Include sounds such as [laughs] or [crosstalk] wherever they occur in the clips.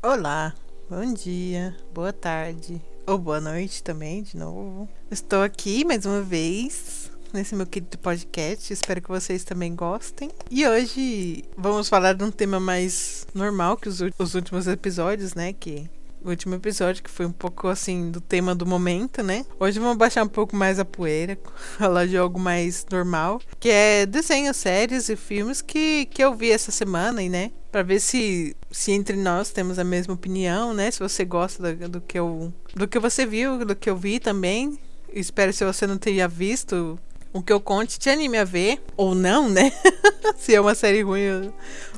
Olá, bom dia, boa tarde ou boa noite também, de novo. Estou aqui mais uma vez nesse meu querido podcast. Espero que vocês também gostem. E hoje vamos falar de um tema mais normal que os, os últimos episódios, né? Que o último episódio, que foi um pouco assim do tema do momento, né? Hoje vamos baixar um pouco mais a poeira, [laughs] falar de algo mais normal, que é desenhos, séries e filmes que, que eu vi essa semana, e né? Pra ver se, se entre nós temos a mesma opinião, né? Se você gosta do, do que eu. Do que você viu, do que eu vi também. Espero se você não tenha visto o que eu conte te anime a ver. Ou não, né? [laughs] se é uma série ruim,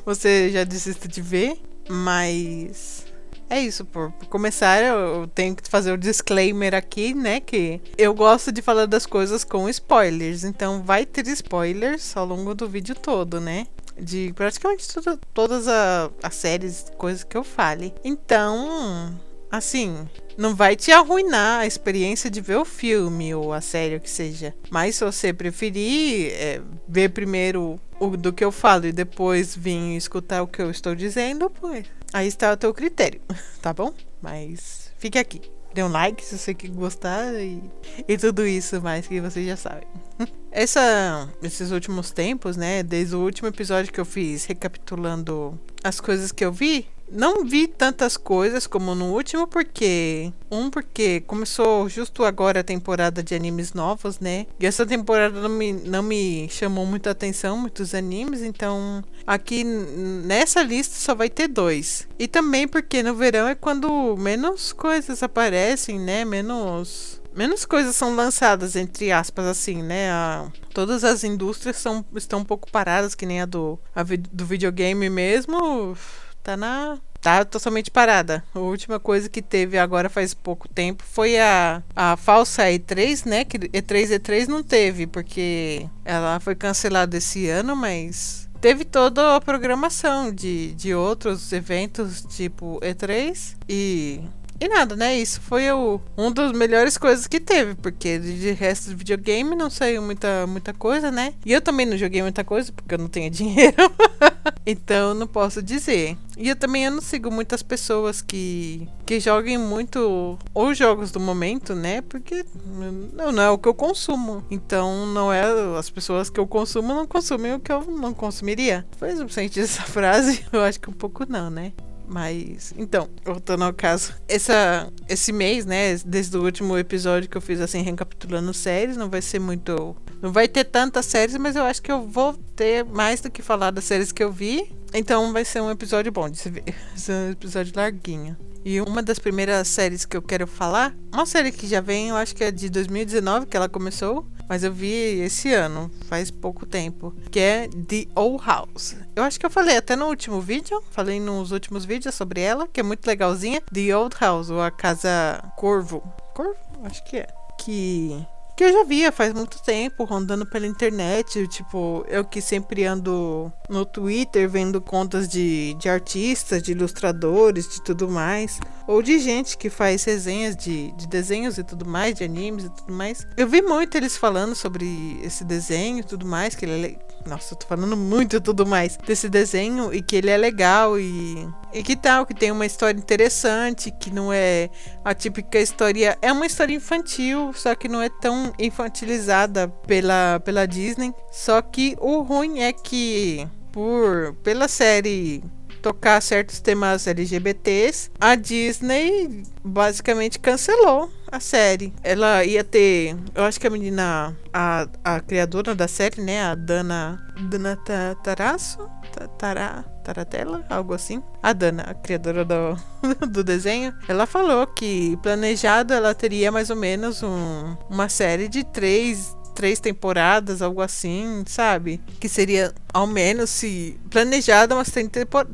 você já desista de ver. Mas é isso, por, por começar, eu tenho que fazer o disclaimer aqui, né? Que eu gosto de falar das coisas com spoilers. Então vai ter spoilers ao longo do vídeo todo, né? De praticamente tudo, todas a, as séries, coisas que eu fale. Então, assim, não vai te arruinar a experiência de ver o filme ou a série, que seja. Mas se você preferir é, ver primeiro o do que eu falo e depois vir escutar o que eu estou dizendo, pois Aí está o teu critério, [laughs] tá bom? Mas fique aqui. Dê um like se você gostar e, e tudo isso mais que vocês já sabem. [laughs] Essa, esses últimos tempos, né? Desde o último episódio que eu fiz recapitulando as coisas que eu vi, não vi tantas coisas como no último, porque. Um, porque começou justo agora a temporada de animes novos, né? E essa temporada não me, não me chamou muita atenção, muitos animes, então aqui nessa lista só vai ter dois. E também porque no verão é quando menos coisas aparecem, né? Menos menos coisas são lançadas, entre aspas, assim, né? A, todas as indústrias são, estão um pouco paradas, que nem a do, a, do videogame mesmo tá na. Tá totalmente parada. A última coisa que teve agora faz pouco tempo foi a, a falsa E3, né? Que E3 E3 não teve, porque ela foi cancelada esse ano, mas teve toda a programação de, de outros eventos tipo E3 e e nada, né? Isso foi o, um dos melhores coisas que teve, porque de resto de videogame não saiu muita, muita coisa, né? E eu também não joguei muita coisa, porque eu não tenho [laughs] dinheiro. então não posso dizer. E eu também eu não sigo muitas pessoas que, que joguem muito os jogos do momento, né? Porque não, não é o que eu consumo. Então não é as pessoas que eu consumo não consumem o que eu não consumiria. Foi o sentido dessa [laughs] frase? Eu acho que um pouco não, né? Mas, então, voltando ao caso, essa, esse mês, né, desde o último episódio que eu fiz assim, recapitulando séries, não vai ser muito. Não vai ter tantas séries, mas eu acho que eu vou ter mais do que falar das séries que eu vi. Então vai ser um episódio bom de se ver. [laughs] Um episódio larguinho. E uma das primeiras séries que eu quero falar, uma série que já vem, eu acho que é de 2019 que ela começou, mas eu vi esse ano, faz pouco tempo, que é The Old House. Eu acho que eu falei até no último vídeo, falei nos últimos vídeos sobre ela, que é muito legalzinha. The Old House, ou a Casa Corvo. Corvo? Acho que é. Que que eu já via faz muito tempo, rondando pela internet. Tipo, eu que sempre ando no Twitter vendo contas de, de artistas, de ilustradores, de tudo mais. Ou de gente que faz resenhas de, de desenhos e tudo mais, de animes e tudo mais. Eu vi muito eles falando sobre esse desenho e tudo mais, que ele é. Nossa, eu tô falando muito tudo mais desse desenho e que ele é legal e. E que tal, que tem uma história interessante, que não é a típica história. É uma história infantil, só que não é tão infantilizada pela, pela Disney. Só que o ruim é que por pela série tocar certos temas LGBTs, a Disney basicamente cancelou a série. Ela ia ter, eu acho que a menina, a, a criadora da série, né, a Dana, Dana Tarasso, Tará, Taratella, algo assim. A Dana, a criadora do, [laughs] do desenho, ela falou que planejado ela teria mais ou menos um, uma série de três três temporadas, algo assim, sabe? Que seria ao menos se planejada umas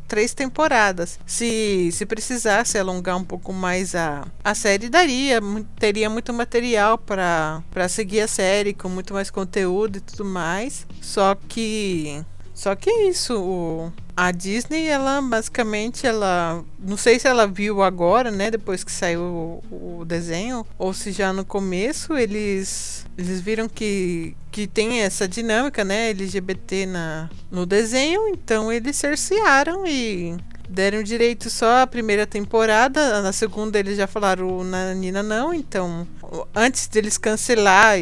três temporadas. Se se precisasse alongar um pouco mais a, a série daria, teria muito material para seguir a série com muito mais conteúdo e tudo mais. Só que só que é isso, o, a Disney, ela basicamente, ela. Não sei se ela viu agora, né? Depois que saiu o, o, desenho, ou se já no começo eles. Eles viram que, que tem essa dinâmica, né? LGBT na, no desenho, então eles cercearam e deram direito só a primeira temporada, na segunda eles já falaram na Nina não, então antes deles cancelar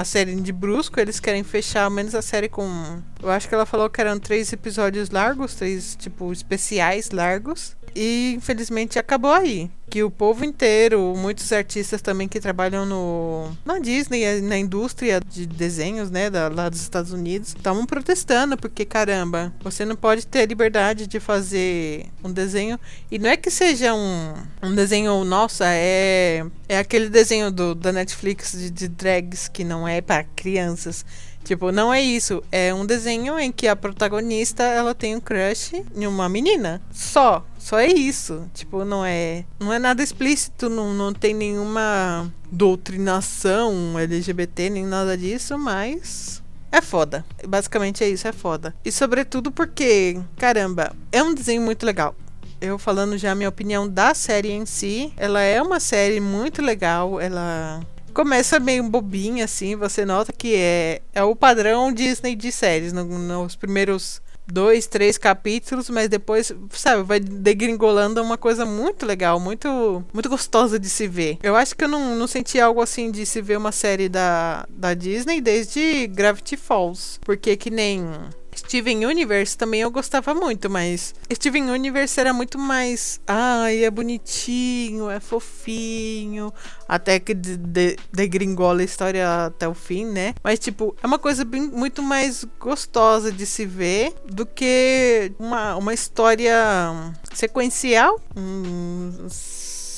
a série de Brusco, eles querem fechar ao menos a série com. Eu acho que ela falou que eram três episódios largos, três, tipo, especiais largos. E infelizmente acabou aí. Que o povo inteiro, muitos artistas também que trabalham no na Disney, na indústria de desenhos, né, da, lá dos Estados Unidos, estavam protestando porque caramba, você não pode ter a liberdade de fazer um desenho e não é que seja um, um desenho nossa, é é aquele desenho do, da Netflix de, de drags que não é para crianças. Tipo, não é isso. É um desenho em que a protagonista ela tem um crush em uma menina. Só. Só é isso. Tipo, não é. Não é nada explícito, não, não tem nenhuma doutrinação LGBT, nem nada disso, mas. É foda. Basicamente é isso, é foda. E sobretudo porque, caramba, é um desenho muito legal eu falando já a minha opinião da série em si, ela é uma série muito legal, ela Começa meio bobinha, assim, você nota que é, é o padrão Disney de séries, no, nos primeiros dois, três capítulos, mas depois, sabe, vai degringolando uma coisa muito legal, muito muito gostosa de se ver. Eu acho que eu não, não senti algo assim de se ver uma série da, da Disney desde Gravity Falls, porque que nem Steven Universe também eu gostava muito, mas Steven Universe era muito mais. Ai, é bonitinho, é fofinho. Até que degringola de, de a história até o fim, né? Mas, tipo, é uma coisa bem, muito mais gostosa de se ver do que uma, uma história sequencial. Hum,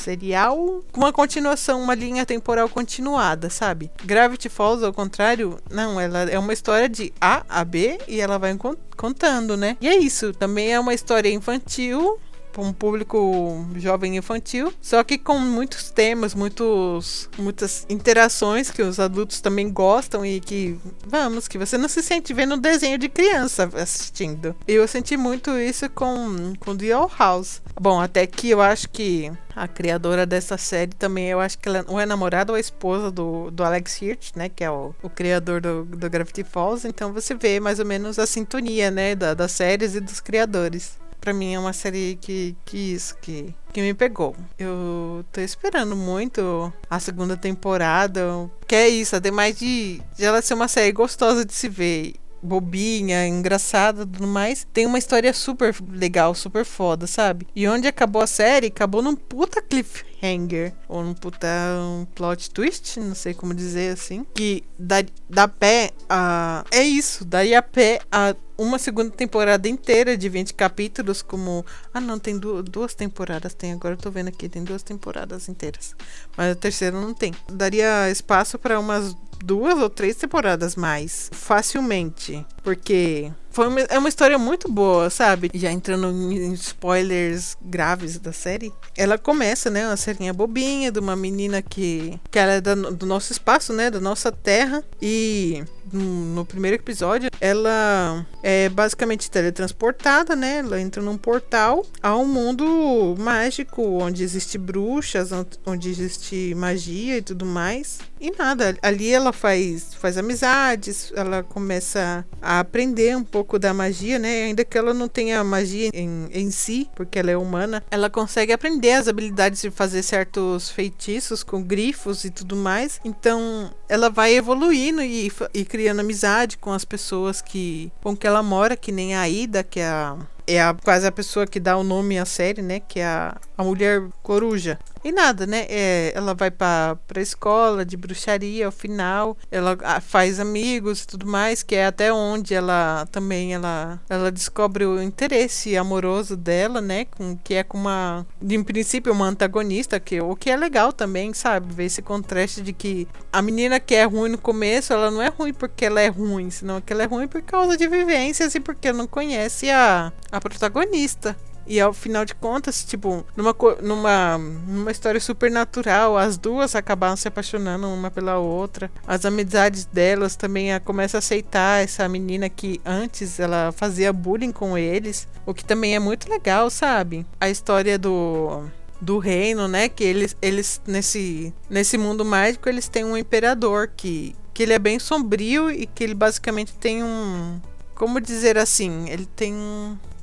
serial com uma continuação, uma linha temporal continuada, sabe? Gravity Falls, ao contrário, não, ela é uma história de A a B e ela vai contando, né? E é isso, também é uma história infantil para um público jovem infantil, só que com muitos temas, muitos, muitas interações que os adultos também gostam e que, vamos, que você não se sente vendo um desenho de criança assistindo. Eu senti muito isso com, com The Old House. Bom, até que eu acho que a criadora dessa série também, eu acho que ela ou é namorada ou é esposa do, do Alex Hirsch, né? Que é o, o criador do, do Gravity Falls. Então você vê mais ou menos a sintonia, né? Da, das séries e dos criadores para mim é uma série que, que isso, que, que me pegou. Eu tô esperando muito a segunda temporada. Que é isso, ademais de, de ela ser uma série gostosa de se ver bobinha, engraçada tudo mais, tem uma história super legal, super foda, sabe? E onde acabou a série, acabou num puta cliffhanger. Ou num puta um plot twist, não sei como dizer assim. Que dá, dá pé a. É isso, daria pé a uma segunda temporada inteira de 20 capítulos, como. Ah, não, tem du duas temporadas. Tem, agora eu tô vendo aqui, tem duas temporadas inteiras. Mas a terceira não tem. Daria espaço para umas duas ou três temporadas mais, facilmente. Porque foi uma, é uma história muito boa, sabe? Já entrando em spoilers graves da série. Ela começa, né? Uma serinha bobinha de uma menina que, que ela é da, do nosso espaço, né? Da nossa terra. E no, primeiro episódio, ela é basicamente teletransportada, né? Ela entra num portal a um mundo mágico, onde existe bruxas, onde existe magia e tudo mais. E nada, ali ela faz, faz amizades, ela começa a aprender um pouco da magia, né? Ainda que ela não tenha magia em, em si, porque ela é humana, ela consegue aprender as habilidades de fazer certos feitiços com grifos e tudo mais. Então, ela vai evoluindo e, e criando amizade com as pessoas que com que ela mora, que nem a Ida, que é a é a, quase a pessoa que dá o nome à série, né? Que é a, a mulher coruja. E nada, né? É, ela vai pra, pra escola de bruxaria ao final. Ela faz amigos e tudo mais, que é até onde ela também ela, ela descobre o interesse amoroso dela, né? Com, que é com uma. Em princípio, uma antagonista, que, o que é legal também, sabe? Ver esse contraste de que a menina que é ruim no começo, ela não é ruim porque ela é ruim, senão que ela é ruim por causa de vivências e porque não conhece a, a protagonista. E ao final de contas, tipo, numa, numa, numa história super natural, as duas acabaram se apaixonando uma pela outra. As amizades delas também a, começam a aceitar essa menina que antes ela fazia bullying com eles. O que também é muito legal, sabe? A história do do reino, né? Que eles, eles nesse, nesse mundo mágico, eles têm um imperador que, que ele é bem sombrio e que ele basicamente tem um. Como dizer assim? Ele tem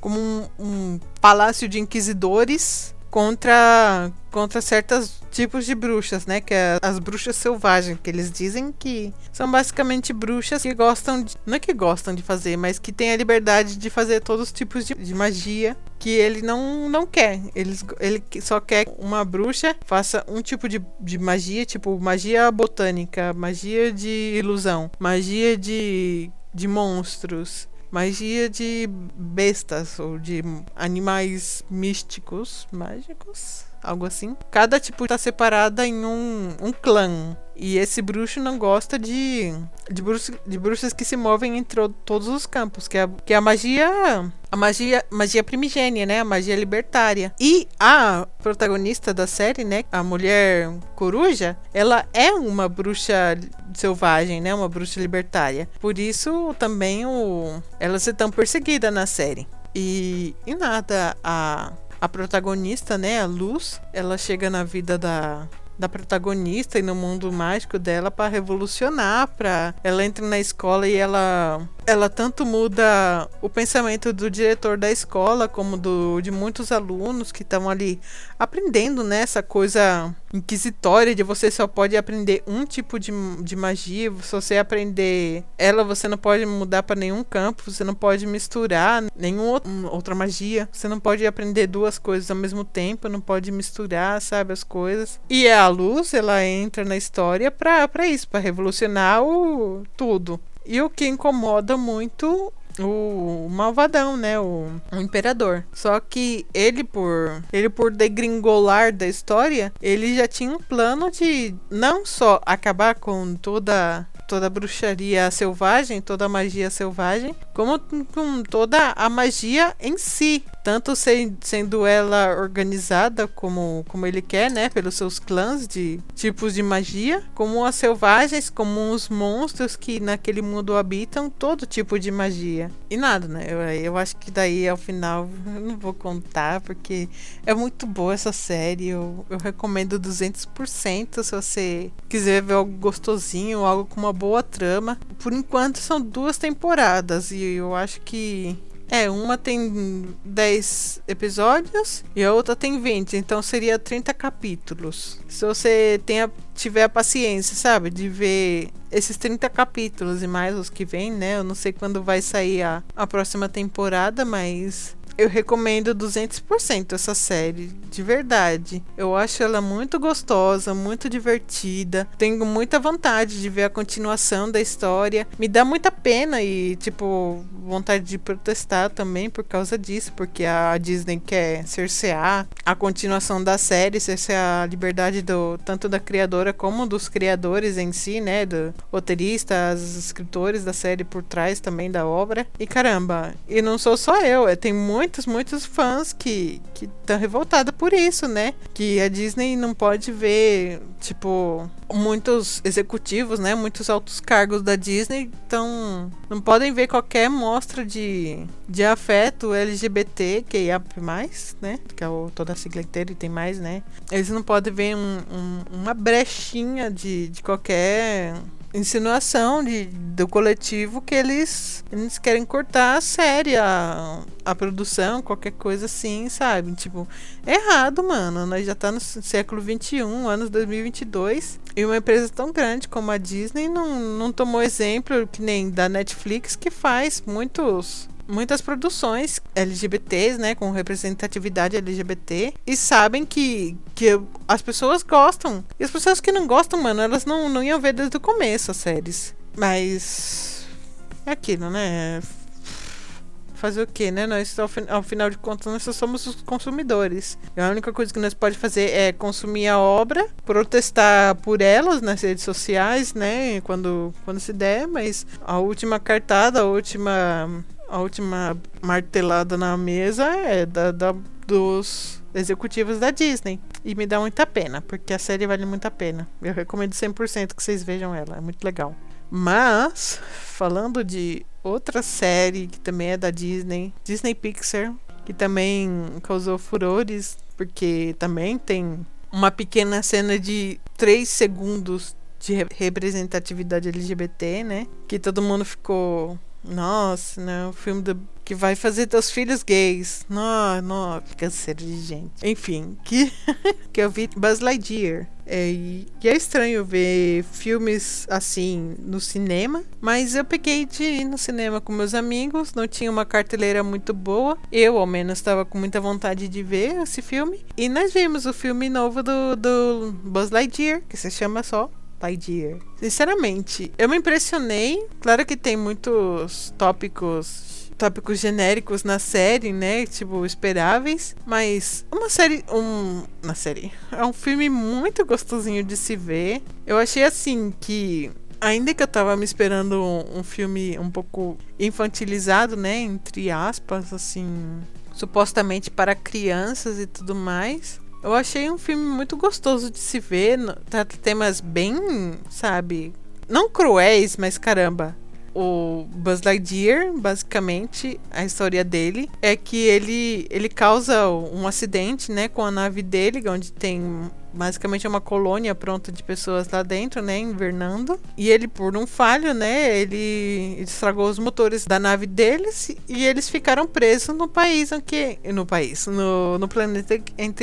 como um, um palácio de inquisidores contra contra certos tipos de bruxas, né? Que é as bruxas selvagens, que eles dizem que são basicamente bruxas que gostam de, não é que gostam de fazer, mas que têm a liberdade de fazer todos os tipos de, de magia que ele não, não quer. Ele, ele só quer uma bruxa faça um tipo de, de magia, tipo magia botânica, magia de ilusão, magia de, de monstros, magia de bestas ou de animais místicos, mágicos, algo assim. Cada tipo está separada em um, um clã. E esse bruxo não gosta de, de, bruxos, de bruxas que se movem entre todos os campos, que é, que é a magia. A magia, magia primigênia, né? A magia libertária. E a protagonista da série, né? A mulher coruja, ela é uma bruxa selvagem, né? Uma bruxa libertária. Por isso também o, ela se tão perseguida na série. E, e nada, a, a protagonista, né, a Luz, ela chega na vida da, da protagonista e no mundo mágico dela para revolucionar, para ela entra na escola e ela ela tanto muda o pensamento do diretor da escola como do de muitos alunos que estão ali aprendendo né, essa coisa inquisitória de você só pode aprender um tipo de, de magia, se você aprender ela você não pode mudar para nenhum campo, você não pode misturar nenhuma outra magia, você não pode aprender duas coisas ao mesmo tempo, não pode misturar, sabe, as coisas. E a luz, ela entra na história para isso, para revolucionar o tudo. E o que incomoda muito o malvadão, né, o, o, imperador. Só que ele por ele por degringolar da história, ele já tinha um plano de não só acabar com toda toda a bruxaria selvagem, toda a magia selvagem, como com toda a magia em si, tanto sendo ela organizada como, como ele quer, né, pelos seus clãs de tipos de magia, como as selvagens, como os monstros que naquele mundo habitam todo tipo de magia. E nada, né? Eu, eu acho que daí ao final eu não vou contar porque é muito boa essa série. Eu, eu recomendo 200% se você quiser ver algo gostosinho, algo com uma boa trama. Por enquanto são duas temporadas e eu acho que é, uma tem 10 episódios e a outra tem 20, então seria 30 capítulos. Se você tiver a paciência, sabe, de ver esses 30 capítulos e mais os que vêm, né? Eu não sei quando vai sair a, a próxima temporada, mas eu recomendo 200% essa série, de verdade. Eu acho ela muito gostosa, muito divertida. Tenho muita vontade de ver a continuação da história. Me dá muita pena e, tipo, vontade de protestar também por causa disso, porque a Disney quer cercear a continuação da série, cercear a liberdade do tanto da criadora como dos criadores em si, né, do roteirista, os escritores da série por trás também da obra. E caramba, e não sou só eu, é, tem muito muitos, muitos fãs que estão revoltados por isso, né? Que a Disney não pode ver, tipo, muitos executivos, né? Muitos altos cargos da Disney então não podem ver qualquer mostra de, de afeto LGBT, que é mais, né? Que é o, toda a sigla inteira e tem mais, né? Eles não podem ver um, um, uma brechinha de, de qualquer insinuação de, do coletivo que eles, eles querem cortar a série, a, a produção, qualquer coisa assim, sabe? Tipo, é errado, mano. Nós já tá no século 21, anos 2022, e uma empresa tão grande como a Disney não, não tomou exemplo que nem da Netflix, que faz muitos muitas produções LGBTs, né, com representatividade LGBT, e sabem que, que as pessoas gostam. E as pessoas que não gostam, mano, elas não, não iam ver desde o começo as séries. Mas. É aquilo, né? fazer o quê, né? Nós, ao, ao, final de contas, nós só somos os consumidores. E a única coisa que nós pode fazer é consumir a obra, protestar por elas nas redes sociais, né? Quando, quando se der, mas a última cartada, a última a última martelada na mesa é da, da, dos executivos da Disney. E me dá muita pena, porque a série vale muito a pena. Eu recomendo 100% que vocês vejam ela, é muito legal. Mas, falando de outra série que também é da Disney, Disney Pixar, que também causou furores, porque também tem uma pequena cena de 3 segundos de representatividade LGBT, né? Que todo mundo ficou Nossa, né? O filme do, que vai fazer teus filhos gays. Não, não, câncer de gente. Enfim, que, [laughs] que eu vi Buzz Lightyear. É, e é estranho ver filmes assim no cinema, mas eu peguei de ir no cinema com meus amigos, não tinha uma carteleira muito boa. Eu, ao menos, estava com muita vontade de ver esse filme. E nós vimos o filme novo do, do Buzz Lightyear, que se chama só Sinceramente, eu me impressionei. Claro que tem muitos tópicos tópicos genéricos na série, né? Tipo, esperáveis. Mas uma série. Um, uma série. É um filme muito gostosinho de se ver. Eu achei assim que. Ainda que eu tava me esperando um, um filme um pouco infantilizado, né? Entre aspas, assim. Supostamente para crianças e tudo mais. Eu achei um filme muito gostoso de se ver. Trata temas bem, sabe? Não cruéis, mas caramba o Buzz Lightyear, basicamente, a história dele é que ele, ele causa um acidente, né, com a nave dele, onde tem basicamente uma colônia pronta de pessoas lá dentro, né, invernando. E ele, por um falho, né, ele estragou os motores da nave deles e eles ficaram presos no país em que, no país, no, no planeta em,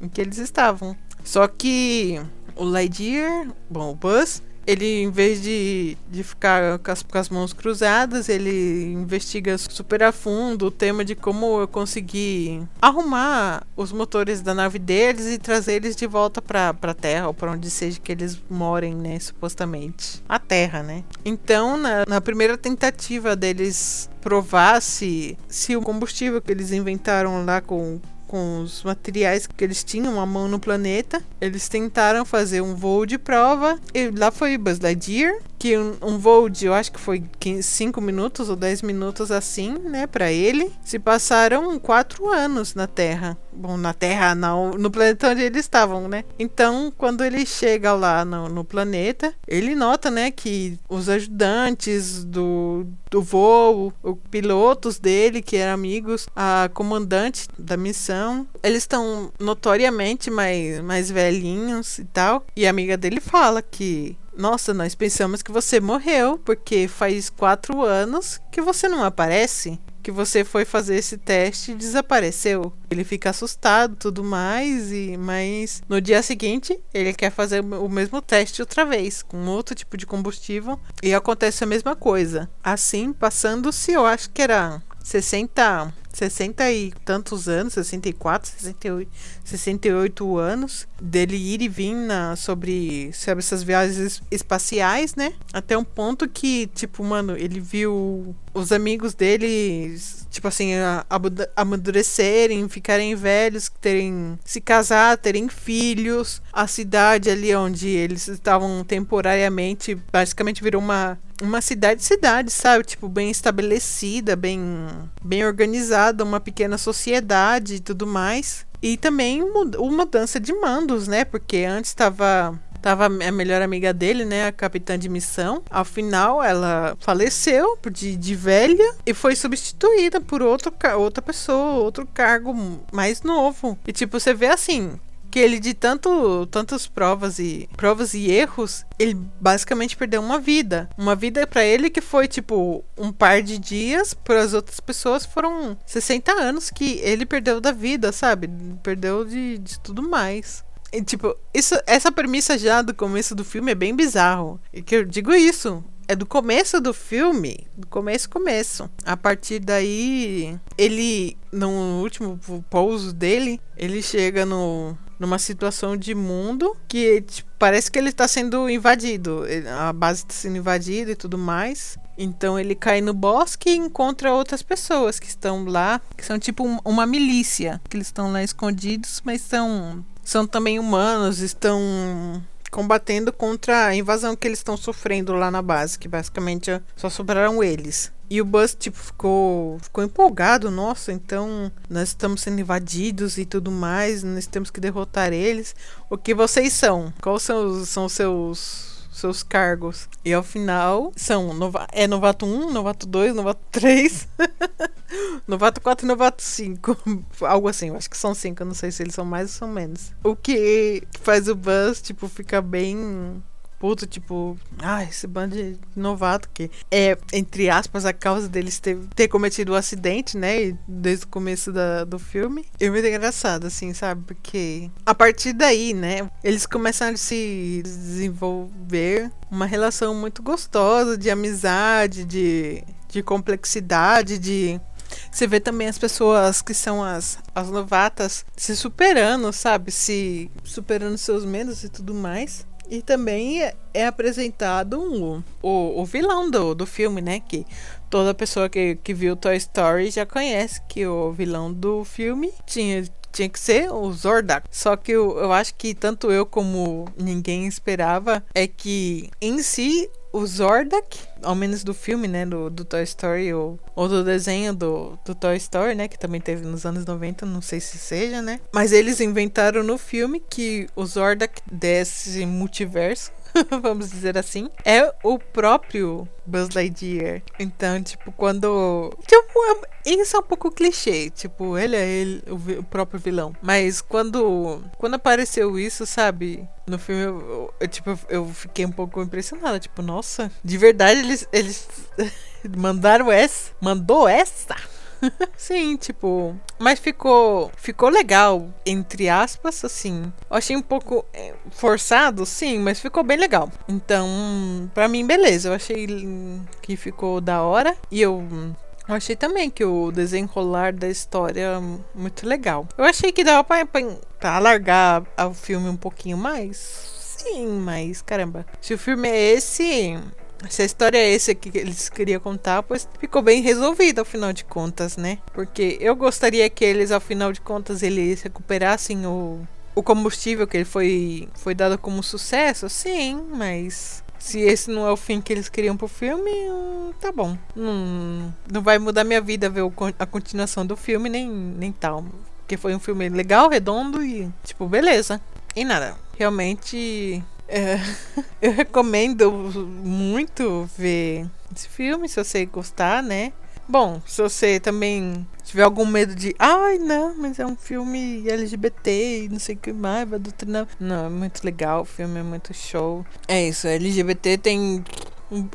em que eles estavam. Só que o Lightyear, bom, o Buzz, ele, em vez de, de ficar com as, com as, mãos cruzadas, ele investiga super a fundo o tema de como eu consegui arrumar os motores da nave deles e trazer eles de volta para a Terra, ou para onde seja que eles morem, né? Supostamente. A Terra, né? Então, na, na primeira tentativa deles provar se, se o combustível que eles inventaram lá com com os materiais que eles tinham à mão no planeta. Eles tentaram fazer um voo de prova e lá foi Buzz Lightyear, que um, um voo de, eu acho que foi 5 minutos ou 10 minutos assim, né, para ele. Se passaram 4 anos na Terra. Bom, na Terra, não, no planeta onde eles estavam, né? Então, quando ele chega lá no, no planeta, ele nota, né, que os ajudantes do, do voo, os pilotos dele, que eram amigos, a comandante da missão, eles estão notoriamente mais, mais velhinhos e tal. E a amiga dele fala que nossa, nós pensamos que você morreu, porque faz quatro anos que você não aparece. Que você foi fazer esse teste e desapareceu. Ele fica assustado tudo mais, e mas no dia seguinte ele quer fazer o mesmo teste outra vez, com outro tipo de combustível, e acontece a mesma coisa. Assim, passando-se, eu acho que era 60 60 e tantos anos, 64, 68, 68 anos, dele ir e vir na, sobre, sobre essas viagens espaciais, né? Até um ponto que, tipo, mano, ele viu os amigos dele, tipo assim, amadurecerem, ficarem velhos, terem se casar, terem filhos. A cidade ali onde eles estavam temporariamente, basicamente virou uma uma cidade cidade, sabe? Tipo, bem estabelecida, bem bem organizada, uma pequena sociedade e tudo mais. E também uma mudança de mandos, né? Porque antes estava Tava a melhor amiga dele, né? A capitã de missão. Ao final, ela faleceu de, de velha e foi substituída por outro, outra pessoa, outro cargo mais novo. E tipo, você vê assim, que ele de tanto tantas provas e provas e erros, ele basicamente perdeu uma vida. Uma vida para ele que foi tipo um par de dias, para as outras pessoas foram 60 anos que ele perdeu da vida, sabe? Perdeu de, de tudo mais. E, tipo, isso, essa premissa já do começo do filme é bem bizarro. E que eu digo isso. É do começo do filme. Do começo, começo. A partir daí, ele, no último pouso dele, ele chega no, numa situação de mundo que tipo, parece que ele está sendo invadido. A base está sendo invadida e tudo mais. Então ele cai no bosque e encontra outras pessoas que estão lá, que são tipo um, uma milícia, que eles estão lá escondidos, mas são são também humanos, estão combatendo contra a invasão que eles estão sofrendo lá na base, que basicamente só sobraram eles. E o Buzz, tipo, ficou, ficou empolgado, nossa, então nós estamos sendo invadidos e tudo mais, nós temos que derrotar eles. O que vocês são? Quais são os, são seus seus cargos. E ao final são nova é novato 1, novato 2, novato 3, [laughs] novato 4 e novato 5. [laughs] Algo assim, eu acho que são 5, eu não sei se eles são mais ou são menos. O que faz o Buzz, tipo, ficar bem puto, tipo, ah, esse bando de novato que é, entre aspas, a causa deles ter, ter cometido o um acidente, né? Desde o começo da, do filme. É muito engraçado, assim, sabe? Porque a partir daí, né, eles começaram a se desenvolver uma relação muito gostosa de amizade, de, de complexidade, de você vê também as pessoas que são as, as novatas se superando, sabe? Se superando seus medos e tudo mais. E também é, apresentado um, o, o vilão do, do filme, né? Que toda pessoa que, que viu Toy Story já conhece que o vilão do filme tinha, tinha que ser o Zordak. Só que eu, eu acho que tanto eu como ninguém esperava é que em si o Zordak, ao menos do filme, né, do, do Toy Story, ou, ou do desenho do, do Toy Story, né, que também teve nos anos 90, não sei se seja, né. Mas eles inventaram no filme que o Zordak desse multiverso [laughs] vamos dizer assim, é o próprio Buzz Lightyear. Então, tipo, quando. Tipo, é, isso é um pouco clichê. Tipo, ele é ele, o, o, próprio vilão. Mas quando. Quando apareceu isso, sabe? No filme, eu, eu, tipo, eu fiquei um pouco impressionada. Tipo, nossa, de verdade eles. eles [laughs] mandaram essa? Mandou essa? [laughs] Sim, tipo. Mas ficou. Ficou legal, entre aspas, assim. Eu achei um pouco é, forçado, sim, mas ficou bem legal. Então, pra mim, beleza. Eu achei que ficou da hora. E eu. Eu achei também que o desenrolar da história muito legal. Eu achei que dava pra, pra, pra alargar o filme um pouquinho mais. Sim, mas caramba. Se o filme é esse, se a história é esse que eles queriam contar, pois ficou bem resolvido ao final de contas, né? Porque eu gostaria que eles, ao final de contas, eles recuperassem o, o combustível que ele foi, foi dado como sucesso, sim, mas se esse não é o fim que eles queriam pro filme, hum, tá bom. Não, não vai mudar minha vida ver a continuação do filme, nem, nem tal. Porque foi um filme legal, redondo e, tipo, beleza. E nada. Realmente é, [laughs] eu recomendo muito ver esse filme, se você gostar, né? Bom, se você também tiver algum medo de, ai não, mas é um filme LGBT e não sei o que mais, vai doutrinar. Não, é muito legal, o filme é muito show. É isso, LGBT tem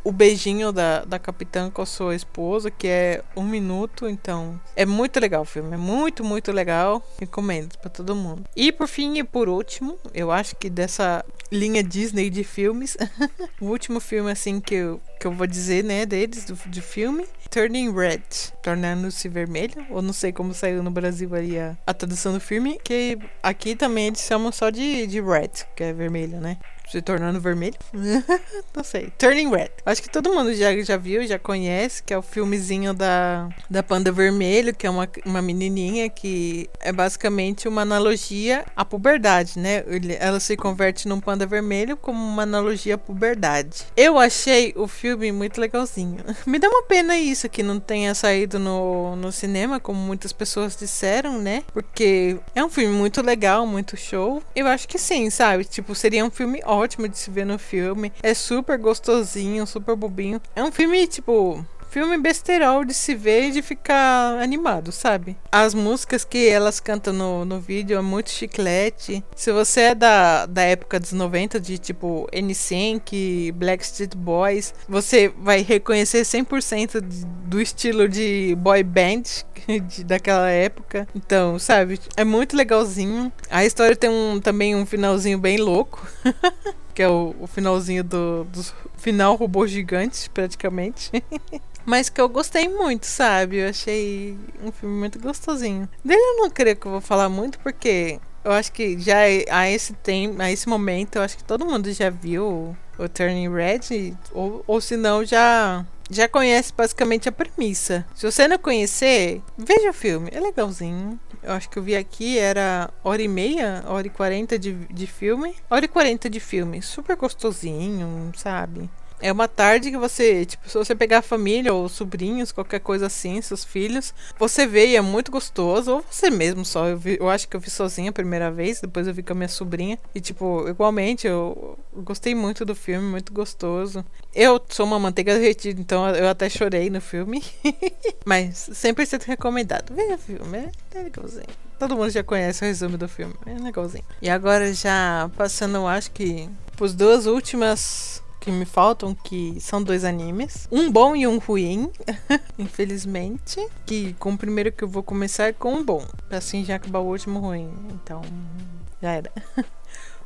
o beijinho da, da capitã com a sua esposa, que é um minuto, então é muito legal o filme, é muito, muito legal. Recomendo para todo mundo. E por fim e por último, eu acho que dessa linha Disney de filmes, [laughs] o último filme assim que eu, que eu vou dizer, né, deles, do, de filme, Turning Red, tornando-se vermelho, ou não sei como saiu no Brasil aí a, a tradução do filme, que aqui também eles chamam só de, de Red, que é vermelho, né? Se tornando vermelho. [laughs] não sei. Turning Red. Acho que todo mundo já, já viu, já conhece, que é o filmezinho da, da Panda Vermelho, que é uma, uma menininha que é basicamente uma analogia à puberdade, né? Ela se converte num panda vermelho como uma analogia à puberdade. Eu achei o filme muito legalzinho. [laughs] Me dá uma pena isso, que não tenha saído no, no cinema, como muitas pessoas disseram, né? Porque é um filme muito legal, muito show. Eu acho que sim, sabe? Tipo, seria um filme ótimo ótimo de se ver no filme. É super gostosinho, super bobinho. É um filme, tipo, filme besterol de se ver e de ficar animado, sabe? As músicas que elas cantam no, no vídeo é muito chiclete. Se você é da, da época dos 90, de tipo NSYNC, Blackstreet Boys, você vai reconhecer 100% do estilo de boy band [laughs] de, daquela época. Então, sabe? É muito legalzinho. A história tem um, também um finalzinho bem louco. [laughs] que é o, o finalzinho do, do final robô gigante, praticamente. [laughs] Mas que eu gostei muito, sabe? Eu achei um filme muito gostosinho. Dele eu não creio que eu vou falar muito, porque eu acho que já a esse tempo, a esse momento, eu acho que todo mundo já viu o Turning Red, ou, ou se não, já já conhece basicamente a premissa. Se você não conhecer, veja o filme, é legalzinho. Eu acho que eu vi aqui, era hora e meia, hora e quarenta de, de filme. Hora e quarenta de filme, super gostosinho, sabe? É uma tarde que você, tipo, se você pegar a família ou sobrinhos, qualquer coisa assim, seus filhos, você vê e é muito gostoso, ou você mesmo só. Eu, vi, eu acho que eu vi sozinha a primeira vez, depois eu vi com a minha sobrinha. E, tipo, igualmente, eu, gostei muito do filme, muito gostoso. Eu sou uma manteiga derretida, então eu até chorei no filme. [laughs] Mas sempre sendo recomendado. Veja o filme, é, legalzinho. Todo mundo já conhece o resumo do filme, é legalzinho. E agora já passando, acho que Os duas últimas que me faltam, que são dois animes. Um bom e um ruim, [laughs] infelizmente. Que com o primeiro que eu vou começar é com um bom. Assim já acabar o último ruim. Então, já era. [laughs]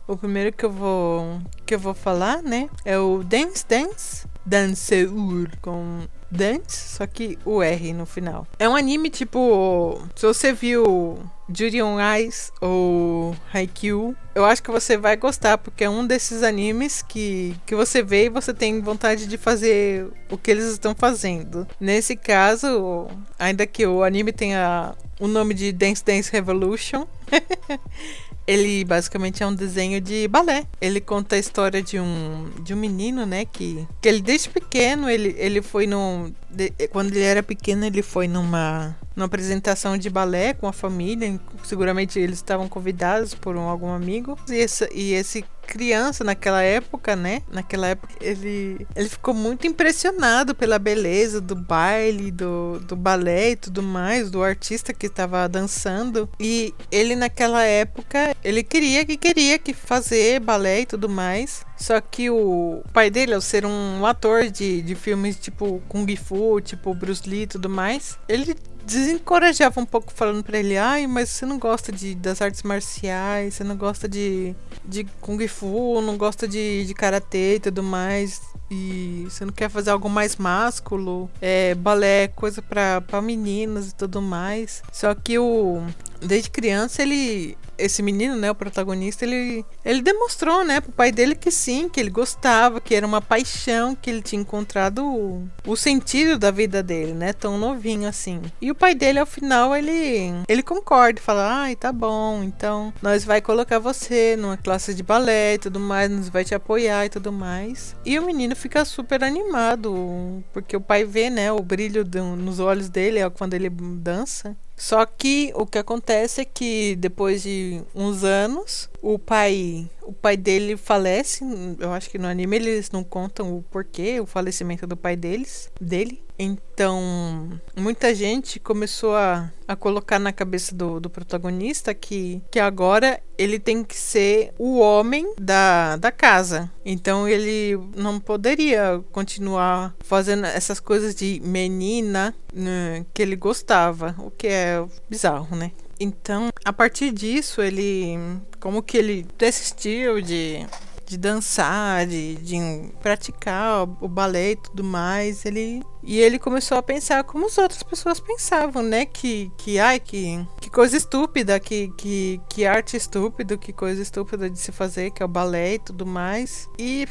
o primeiro que eu vou que eu vou falar, né, é o Dance Dance Danceur com Dance, só que o R no final. É um anime tipo, se você viu Judy on Ice ou Haikyuu, eu acho que você vai gostar, porque é um desses animes que, que você vê e você tem vontade de fazer o que eles estão fazendo. Nesse caso, ainda que o anime tenha o nome de Dance Dance Revolution, [laughs] ele basicamente é um desenho de balé. Ele conta a história de um, de um menino, né, que, que ele desde pequeno, ele, ele foi num... De, quando ele era pequeno, ele foi numa numa apresentação de balé com a família. Seguramente eles estavam convidados por um, algum amigo. E esse, e esse criança naquela época, né? Naquela época, ele, ele ficou muito impressionado pela beleza do baile, do, do balé e tudo mais, do artista que estava dançando. E ele, naquela época, ele queria que queria que fazer balé e tudo mais. Só que o pai dele, ao ser um ator de, de filmes tipo Kung Fu, tipo Bruce Lee e tudo mais, ele desencorajava um pouco falando para ele, ai, mas você não gosta de, das artes marciais, você não gosta de, de Kung Fu, não gosta de, de Karatê e tudo mais, e você não quer fazer algo mais másculo, é, balé, coisa para meninas e tudo mais. Só que o desde criança ele esse menino, né, o protagonista, ele, ele demonstrou, né, pro pai dele que sim, que ele gostava, que era uma paixão, que ele tinha encontrado o, o sentido da vida dele, né, tão novinho assim. E o pai dele, ao final, ele, ele concorda, fala, ai, tá bom, então nós vai colocar você numa classe de balé e tudo mais, nós vai te apoiar e tudo mais. E o menino fica super animado, porque o pai vê, né, o brilho do, nos olhos dele quando ele dança. Só que o que acontece é que depois de uns anos, o pai, o pai dele falece. Eu acho que no anime eles não contam o porquê, o falecimento do pai deles, dele. Então, muita gente começou a, a colocar na cabeça do, do protagonista que, que agora ele tem que ser o homem da, da casa. Então, ele não poderia continuar fazendo essas coisas de menina né, que ele gostava, o que é bizarro, né? Então, a partir disso, ele. Como que ele desistiu de de dançar, de, de praticar o balé e tudo mais, ele e ele começou a pensar como as outras pessoas pensavam, né? Que, que ai, que, que coisa estúpida, que, que, que arte estúpida, que coisa estúpida de se fazer, que é o balé e tudo mais. E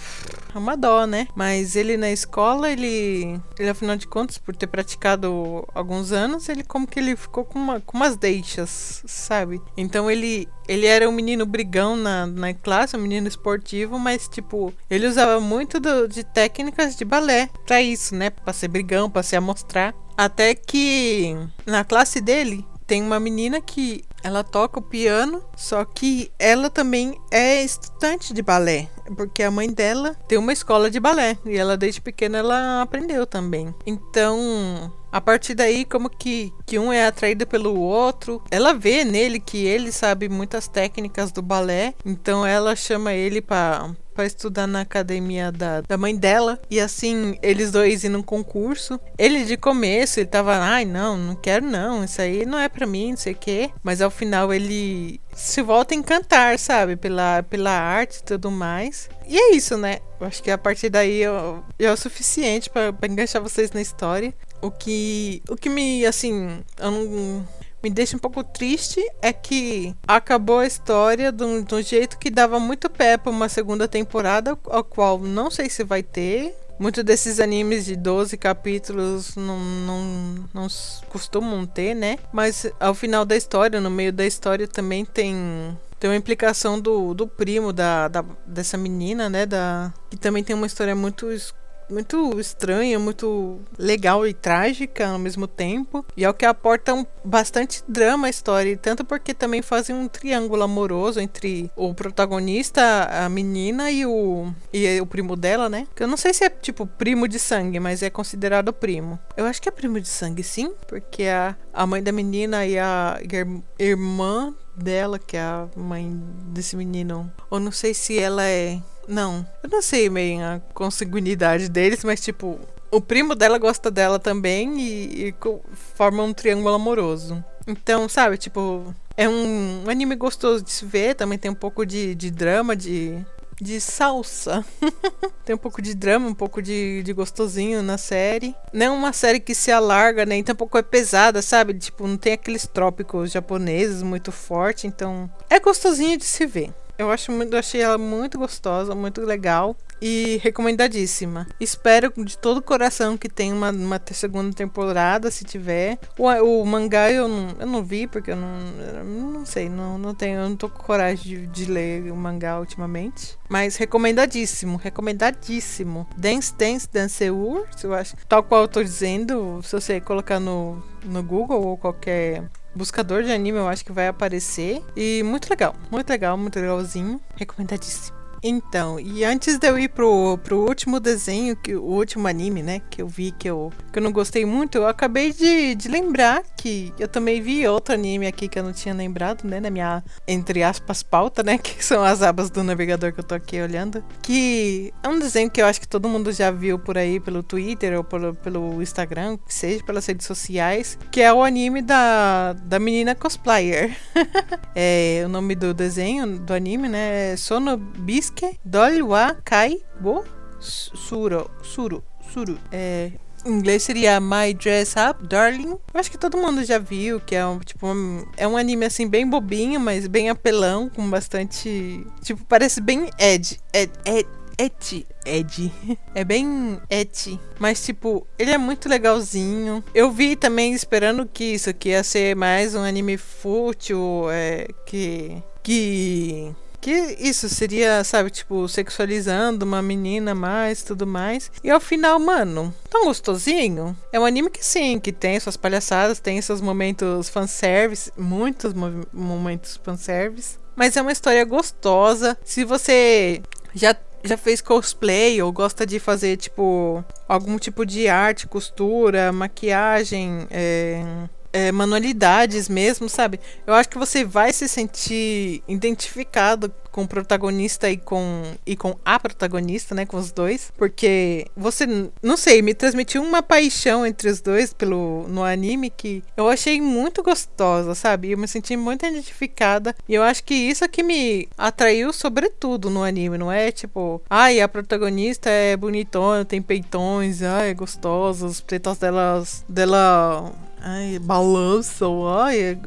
é uma dó, né? Mas ele na escola, ele, ele afinal de contas, por ter praticado alguns anos, ele como que ele ficou com, uma, com umas deixas, sabe? Então ele, ele era um menino brigão na, na classe, um menino esportivo, mas tipo, ele usava muito do, de técnicas de balé para isso, né? Pra ser brigão para se amostrar. Até que na classe dele tem uma menina que ela toca o piano, só que ela também é estudante de balé, porque a mãe dela tem uma escola de balé e ela desde pequena ela aprendeu também. Então, a partir daí, como que, que um é atraído pelo outro, ela vê nele que ele sabe muitas técnicas do balé, então ela chama ele para para estudar na academia da, da mãe dela. E assim, eles dois indo num concurso. Ele de começo, ele tava, ai, não, não quero não, isso aí não é para mim, não sei o quê. Mas ao final ele se volta a encantar, sabe? Pela, pela arte e tudo mais. E é isso, né? Eu acho que a partir daí é o suficiente para enganchar vocês na história. O que, o que me, assim, eu não me deixa um pouco triste é que acabou a história de um, de um jeito que dava muito pé para uma segunda temporada, a qual não sei se vai ter. Muitos desses animes de 12 capítulos não, não, não costumam ter, né? Mas ao final da história, no meio da história, também tem tem uma implicação do, do primo da, da, dessa menina, né? Da, que também tem uma história muito muito estranha, muito legal e trágica ao mesmo tempo. E é o que aporta um, bastante drama à história, tanto porque também fazem um triângulo amoroso entre o protagonista, a menina e o, e o primo dela, né? Que eu não sei se é tipo primo de sangue, mas é considerado primo. Eu acho que é primo de sangue, sim, porque a, a mãe da menina e a, e a irmã dela, que é a mãe desse menino, ou não sei se ela é Não, eu não sei meio a consanguinidade deles, mas tipo, o primo dela gosta dela também e, e forma um triângulo amoroso. Então, sabe, tipo, é um, anime gostoso de se ver, também tem um pouco de, de drama, de, de salsa. [laughs] tem um pouco de drama, um pouco de, de gostosinho na série. Não é uma série que se alarga, nem né? tampouco é pesada, sabe? Tipo, não tem aqueles trópicos japoneses muito forte, então é gostosinho de se ver. Eu acho muito, achei ela muito gostosa, muito legal e recomendadíssima. Espero de todo o coração que tenha uma, uma segunda temporada, se tiver. O, o mangá eu não, eu não vi, porque eu não, não sei, não, não tenho, eu não tô com coragem de, de ler o mangá ultimamente. Mas recomendadíssimo, recomendadíssimo. Dance Dance Danceur, eu acho. Tal qual eu tô dizendo, se você colocar no, no Google ou qualquer buscador de anime, eu acho que vai aparecer. E muito legal, muito legal, muito legalzinho. Recomendadíssimo. Então, e antes de eu ir pro, pro último desenho, que, o último anime, né, que eu vi que eu, que eu não gostei muito, eu acabei de, de lembrar que eu também vi outro anime aqui que eu não tinha lembrado, né, na minha, entre aspas, pauta, né, [laughs] que são as abas do navegador que eu tô aqui olhando, que é um desenho que eu acho que todo mundo já viu por aí pelo Twitter ou pelo, pelo Instagram, que seja pelas redes sociais, que é o anime da, da menina cosplayer. [laughs] é, o nome do desenho, do anime, né, é Sonobis Daisuke Dolwa Kai Wo Suro. Suro. Suro. É, em inglês seria My Dress Up Darling. Eu acho que todo mundo já viu que é um tipo um, é um anime assim bem bobinho, mas bem apelão, com bastante, tipo, parece bem ed, ed, ed Ed. Ed. [laughs] É bem Ed. Mas, tipo, ele é muito legalzinho. Eu vi também esperando que isso aqui ia ser mais um anime fútil, é, que. que que isso seria, sabe, tipo, sexualizando uma menina mais tudo mais. E ao final, mano, tão gostosinho. É um anime que sim, que tem suas palhaçadas, tem seus momentos fanservice, muitos momentos fanservice. Mas é uma história gostosa. Se você já já fez cosplay ou gosta de fazer, tipo, algum tipo de arte, costura, maquiagem, é, é, manualidades mesmo, sabe? Eu acho que você vai se sentir identificado com o protagonista e com, e com a protagonista, né? Com os dois. Porque você, não sei, me transmitiu uma paixão entre os dois pelo, no anime que eu achei muito gostosa, sabe? Eu me senti muito identificada. E eu acho que isso é que me atraiu sobretudo no anime, não é? Tipo, ai, a protagonista é bonitona, tem peitões, ai, é gostosa, os pretos delas, dela Ai, balançam, ai,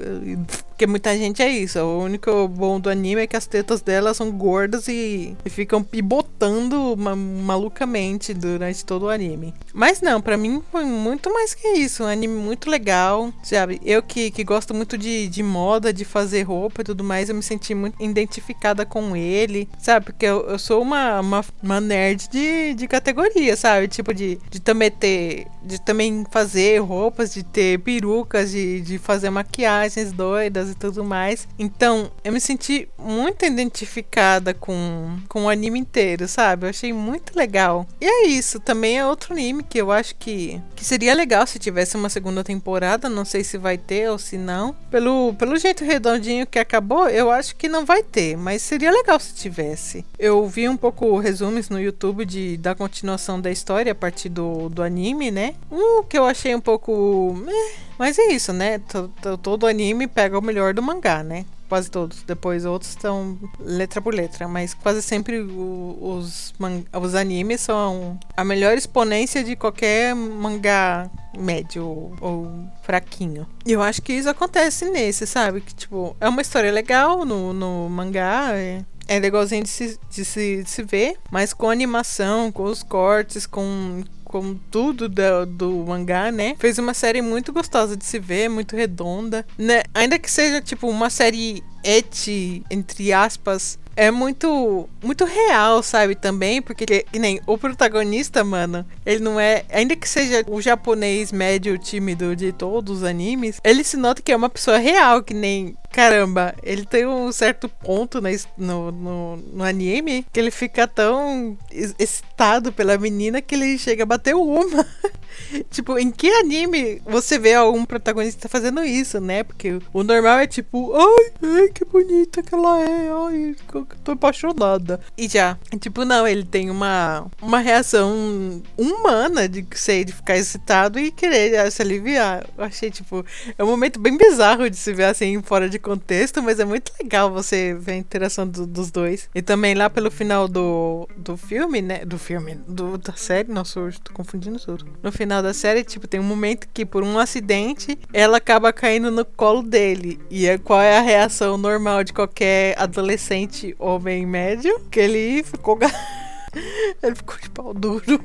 porque muita gente é isso. O único bom do anime é que as tetas dela são gordas e, e ficam pibotando ma malucamente durante todo o anime. Mas não, para mim foi muito mais que isso. Um anime muito legal, sabe? Eu que, que gosto muito de, de moda, de fazer roupa e tudo mais, eu me senti muito identificada com ele, sabe? Porque eu, eu sou uma, uma, uma nerd de, de categoria, sabe? Tipo, de, de também ter. De também fazer roupas, de ter perucas, de, de fazer maquiagens doidas e tudo mais. Então, eu me senti muito identificada com, com o anime inteiro, sabe? Eu achei muito legal. E é isso, também é outro anime que eu acho que, que seria legal se tivesse uma segunda temporada. Não sei se vai ter ou se não. Pelo, pelo jeito redondinho que acabou, eu acho que não vai ter, mas seria legal se tivesse. Eu vi um pouco resumos no YouTube de, da continuação da história a partir do, do anime, né? Um que eu achei um pouco. Eh, mas é isso, né? Todo, todo anime pega o melhor do mangá, né? Quase todos. Depois outros estão letra por letra. Mas quase sempre o, os, os animes são a melhor exponência de qualquer mangá médio ou, ou fraquinho. E eu acho que isso acontece nesse, sabe? Que, tipo, é uma história legal no, no mangá. É, é legalzinho de se, de, se, de se ver, mas com animação, com os cortes, com como tudo do, do mangá, né? Fez uma série muito gostosa de se ver, muito redonda, né? Ainda que seja tipo uma série et, entre aspas, é muito muito real, sabe, também, porque que nem o protagonista, mano, ele não é, ainda que seja o japonês médio tímido de todos os animes, ele se nota que é uma pessoa real, que nem caramba, ele tem um certo ponto no, no, no, anime que ele fica tão excitado pela menina que ele chega a bater uma. [laughs] tipo, em que anime você vê algum protagonista fazendo isso, né? Porque o normal é tipo, ai, ai, que bonita que ela é, ai, tô apaixonada. E já, tipo, não, ele tem uma, uma reação humana de sei, de ficar excitado e querer se aliviar. Eu achei, tipo, é um momento bem bizarro de se ver assim fora de contexto, mas é muito legal você ver a interação do, dos dois. E também lá pelo final do, do filme, né? Do filme, do, da série, nossa, eu tô confundindo tudo. No final da série, tipo, tem um momento que por um acidente ela acaba caindo no colo dele. E é, qual é a reação normal de qualquer adolescente homem médio? Que ele ficou. [laughs] [laughs] Ele ficou de pau duro.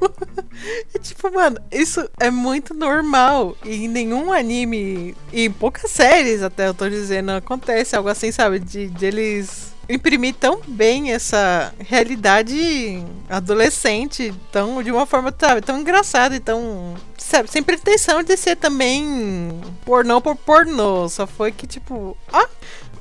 E, [laughs] tipo, mano, isso é muito normal. E em nenhum anime, e em poucas séries até eu tô dizendo, acontece algo assim, sabe? De, de eles imprimir tão bem essa realidade adolescente, tão, de uma forma sabe, tão engraçada e tão. Sabe, sem pretensão de ser também pornô por pornô. Só foi que, tipo, ah,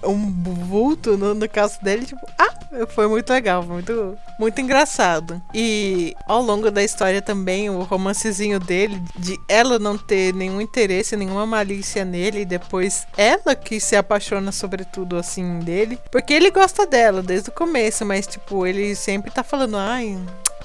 um vulto no, no caso dele, tipo, ah, foi muito legal, muito, muito engraçado. E ao longo da história também, o romancezinho dele, de ela não ter nenhum interesse, nenhuma malícia nele, e depois ela que se apaixona sobretudo assim dele, porque ele gosta dela desde o começo, mas tipo, ele sempre tá falando, ai,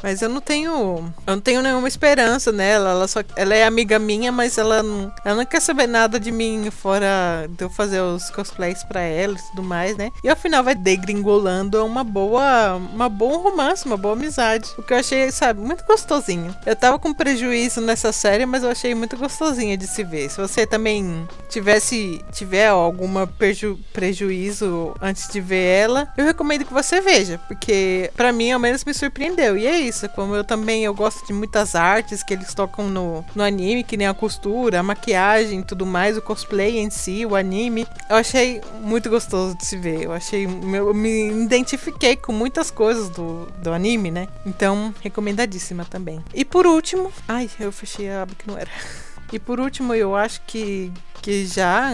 mas eu não tenho. Eu não tenho nenhuma esperança nela. Ela, só, ela é amiga minha, mas ela não, ela não quer saber nada de mim fora de eu fazer os cosplays pra ela e tudo mais, né? E ao final vai degringolando uma boa. Uma bom romance, uma boa amizade. O que eu achei, sabe, muito gostosinho. Eu tava com prejuízo nessa série, mas eu achei muito gostosinha de se ver. Se você também tivesse tiver alguma preju, prejuízo antes de ver ela, eu recomendo que você veja, porque para mim ao menos me surpreendeu. E é isso isso. Como eu também eu gosto de muitas artes que eles tocam no, no anime, que nem a costura, a maquiagem tudo mais, o cosplay em si, o anime. Eu achei muito gostoso de se ver. Eu achei. Eu me identifiquei com muitas coisas do, do anime, né? Então, recomendadíssima também. E por último. Ai, eu fechei a aba que não era. [laughs] E por último, eu acho que, que já.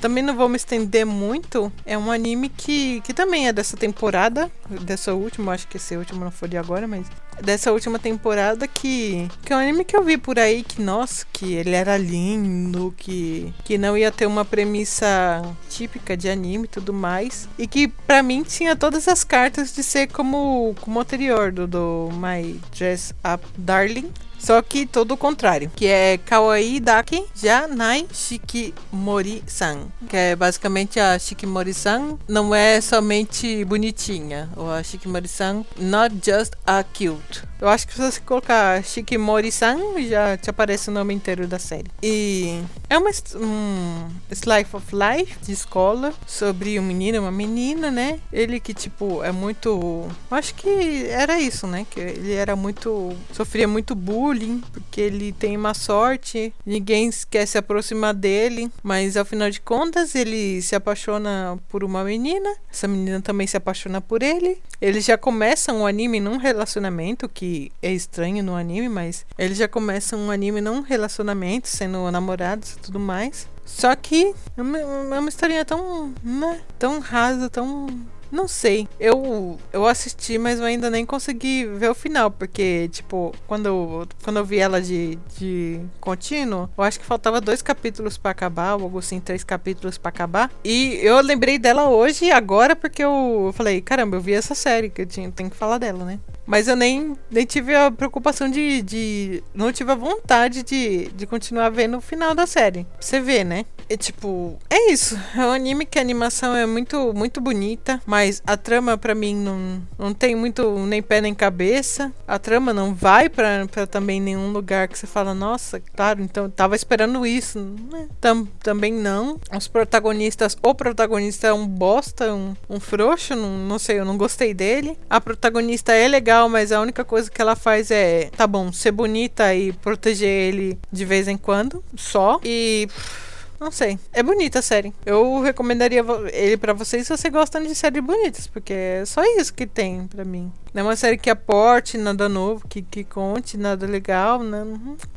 Também não vou me estender muito. É um anime que, que também é dessa temporada. Dessa última, acho que esse último não foi de agora, mas. Dessa última temporada que. Que é um anime que eu vi por aí que, nossa, que ele era lindo, que, que não ia ter uma premissa típica de anime e tudo mais. E que para mim tinha todas as cartas de ser como, como o anterior do, do My Dress Up Darling. Só que todo o contrário, que é Kawaii Daki Janai Shikimori-san, que é basicamente a Shikimori-san não é somente bonitinha, ou a Shikimori-san not just a cute. Eu acho que se você colocar Shikimori-san, já te aparece o nome inteiro da série. E é uma, um slice of life de escola sobre um menino e uma menina, né? Ele que, tipo, é muito. Acho que era isso, né? Que ele era muito. sofria muito bullying, porque ele tem má sorte, ninguém quer se aproximar dele, mas ao final de contas ele se apaixona por uma menina, essa menina também se apaixona por ele. Eles já começam o anime num relacionamento que é estranho no anime, mas eles já começam um anime num relacionamento, sendo namorados e tudo mais. Só que é uma, é uma historinha tão, né, tão rasa, tão não sei. Eu eu assisti, mas eu ainda nem consegui ver o final, porque, tipo, quando eu, quando eu vi ela de, de contínuo, eu acho que faltava dois capítulos para acabar, ou algo assim, três capítulos para acabar. E eu lembrei dela hoje agora, porque eu falei, caramba, eu vi essa série, que eu tinha, tenho que falar dela, né? Mas eu nem, nem tive a preocupação de, de. Não tive a vontade de, de continuar vendo o final da série. Você vê, né? É tipo. É isso. É um anime que a animação é muito, muito bonita. Mas a trama, para mim, não, não tem muito nem pé nem cabeça. A trama não vai para também nenhum lugar que você fala, nossa, claro, então tava esperando isso. Né? Tam, também não. Os protagonistas. O protagonista é um bosta, um, um frouxo. Não, não sei, eu não gostei dele. A protagonista é legal legal, mas a única coisa que ela faz é, tá bom, ser bonita e proteger ele de vez em quando, só. E. Não sei. É bonita a série. Eu recomendaria ele para vocês se você gostam de séries bonitas, porque é só isso que tem para mim. Não é uma série que aporte nada novo, que, que conte nada legal. Né?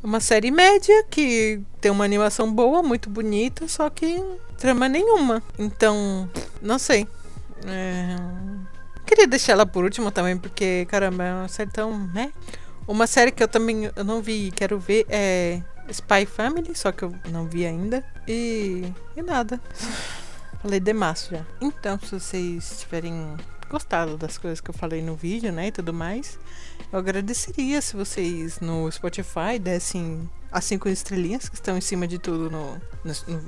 É uma série média que tem uma animação boa, muito bonita, só que trama nenhuma. Então, não sei. É queria deixar ela por último também, porque, caramba, é uma série tão, né? Uma série que eu também eu não vi e quero ver é Spy Family, só que eu não vi ainda. E, e nada. [laughs] Falei demais já. Então, se vocês tiverem gostado das coisas que eu falei no vídeo, né, e tudo mais, eu agradeceria se vocês no Spotify dessem as cinco estrelinhas que estão em cima de tudo no, no,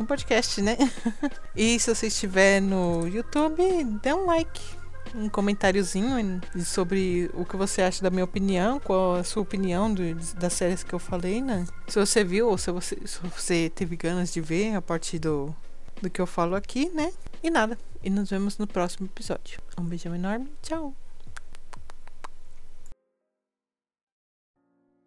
no podcast, né? [laughs] e se você estiver no YouTube, dê um like um comentáriozinho sobre o que você acha da minha opinião, qual a sua opinião do, das séries que eu falei, né? Se você viu ou se você, se você teve ganas de ver a partir do, do que eu falo aqui, né? E nada. E nos vemos no próximo episódio. Um beijão enorme. Tchau.